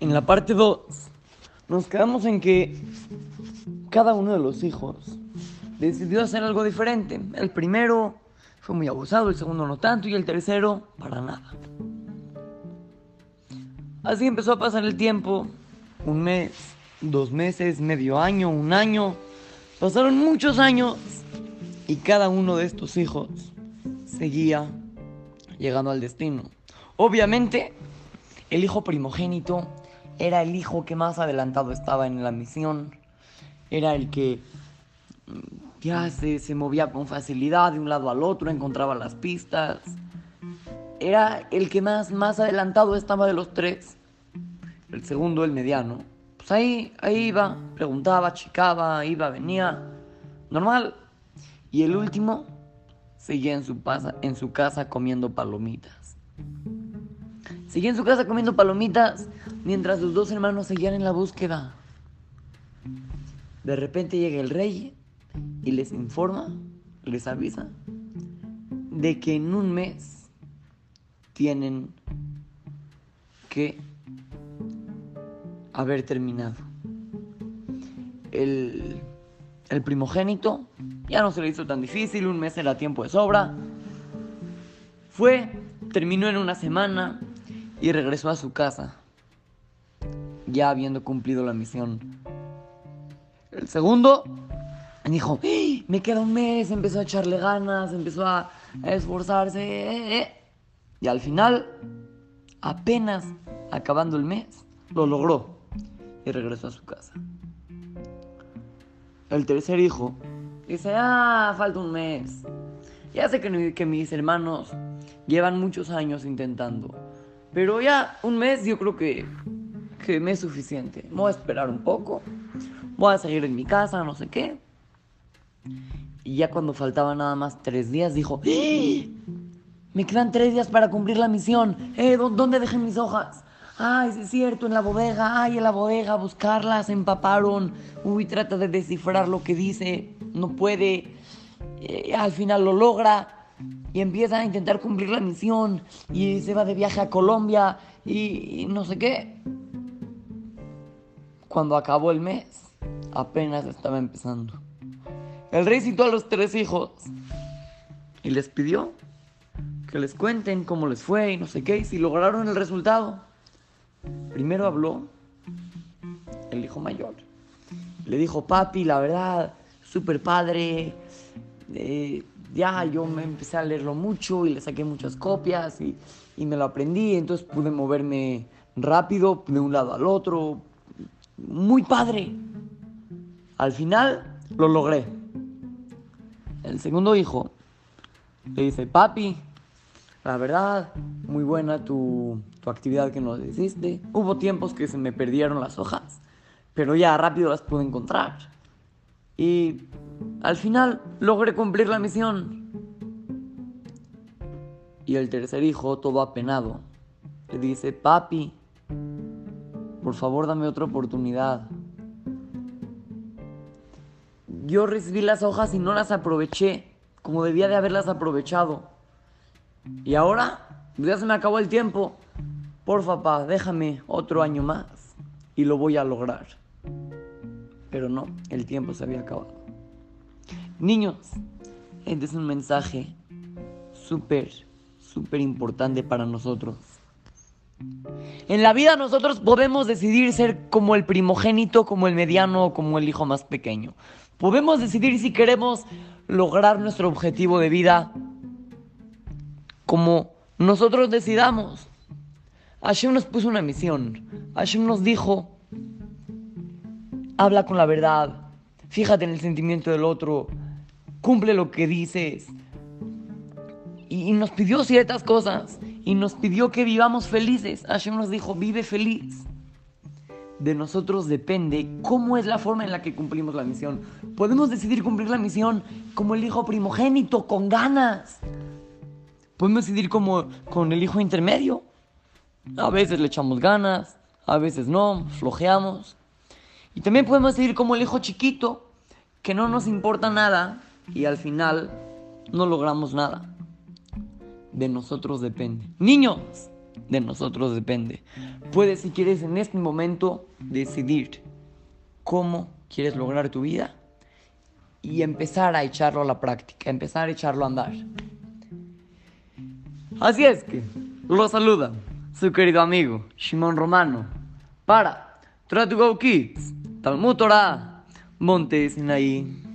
En la parte 2 nos quedamos en que cada uno de los hijos decidió hacer algo diferente. El primero fue muy abusado, el segundo no tanto y el tercero para nada. Así empezó a pasar el tiempo, un mes, dos meses, medio año, un año. Pasaron muchos años y cada uno de estos hijos seguía llegando al destino. Obviamente, el hijo primogénito era el hijo que más adelantado estaba en la misión, era el que mm, ya se, se movía con facilidad de un lado al otro, encontraba las pistas era el que más, más adelantado estaba de los tres. El segundo, el mediano. Pues ahí, ahí iba, preguntaba, checaba, iba, venía. Normal. Y el último seguía en su, en su casa comiendo palomitas. Seguía en su casa comiendo palomitas mientras sus dos hermanos seguían en la búsqueda. De repente llega el rey y les informa, les avisa, de que en un mes tienen que haber terminado. El, el primogénito ya no se le hizo tan difícil, un mes era tiempo de sobra. Fue, terminó en una semana y regresó a su casa, ya habiendo cumplido la misión. El segundo dijo, me queda un mes, empezó a echarle ganas, empezó a, esforzarse. Eh, eh". Y al final, apenas acabando el mes, lo logró y regresó a su casa. El tercer hijo dice, ah, falta un mes. Ya sé que, que mis hermanos llevan muchos años intentando, pero ya un mes yo creo que, que me es suficiente. Voy a esperar un poco, voy a seguir en mi casa, no sé qué. Y ya cuando faltaba nada más tres días, dijo, ¡Ah! Me quedan tres días para cumplir la misión. Eh, ¿dónde dejé mis hojas? Ay, es cierto, en la bodega. Ay, en la bodega, buscarlas, empaparon. Uy, trata de descifrar lo que dice. No puede. Eh, al final lo logra. Y empieza a intentar cumplir la misión. Y se va de viaje a Colombia. Y, y no sé qué. Cuando acabó el mes, apenas estaba empezando. El rey citó a los tres hijos. Y les pidió que les cuenten cómo les fue y no sé qué, y si lograron el resultado. Primero habló el hijo mayor. Le dijo, papi, la verdad, súper padre. Eh, ya yo me empecé a leerlo mucho y le saqué muchas copias y, y me lo aprendí, entonces pude moverme rápido de un lado al otro. Muy padre. Al final lo logré. El segundo hijo le dice, papi, la verdad, muy buena tu, actividad que nos hiciste. Hubo tiempos que se me perdieron las hojas, pero ya rápido las pude encontrar. Y al final logré cumplir la misión. Y el tercer hijo, todo apenado, le dice, papi, por favor dame otra oportunidad. Yo recibí las hojas y no las aproveché como debía de haberlas aprovechado. Y ahora, ya se me acabó el tiempo. Por papá, déjame otro año más y lo voy a lograr. Pero no, el tiempo se había acabado. Niños, este es un mensaje súper, súper importante para nosotros. En la vida nosotros podemos decidir ser como el primogénito, como el mediano o como el hijo más pequeño. Podemos decidir si queremos lograr nuestro objetivo de vida como nosotros decidamos. Hashem nos puso una misión. Hashem nos dijo, habla con la verdad, fíjate en el sentimiento del otro, cumple lo que dices. Y, nos pidió ciertas cosas y nos pidió que vivamos felices. Hashem nos dijo, vive feliz. De nosotros depende cómo es la forma en la que cumplimos la misión. Podemos decidir cumplir la misión como el hijo primogénito, con ganas. Podemos decidir como con el hijo intermedio. A veces le echamos ganas, a veces no, flojeamos. Y también podemos decidir como el hijo chiquito, que no nos importa nada y al final no logramos nada. de nosotros depende. Niños, de nosotros depende. Puedes, si quieres, en este momento decidir cómo quieres lograr tu vida y empezar a echarlo a la práctica, empezar a echarlo a andar. Así es que, lo saluda su querido amigo Shimon Romano para Try to Go Kids, Talmud Torah, Monte Sinaí.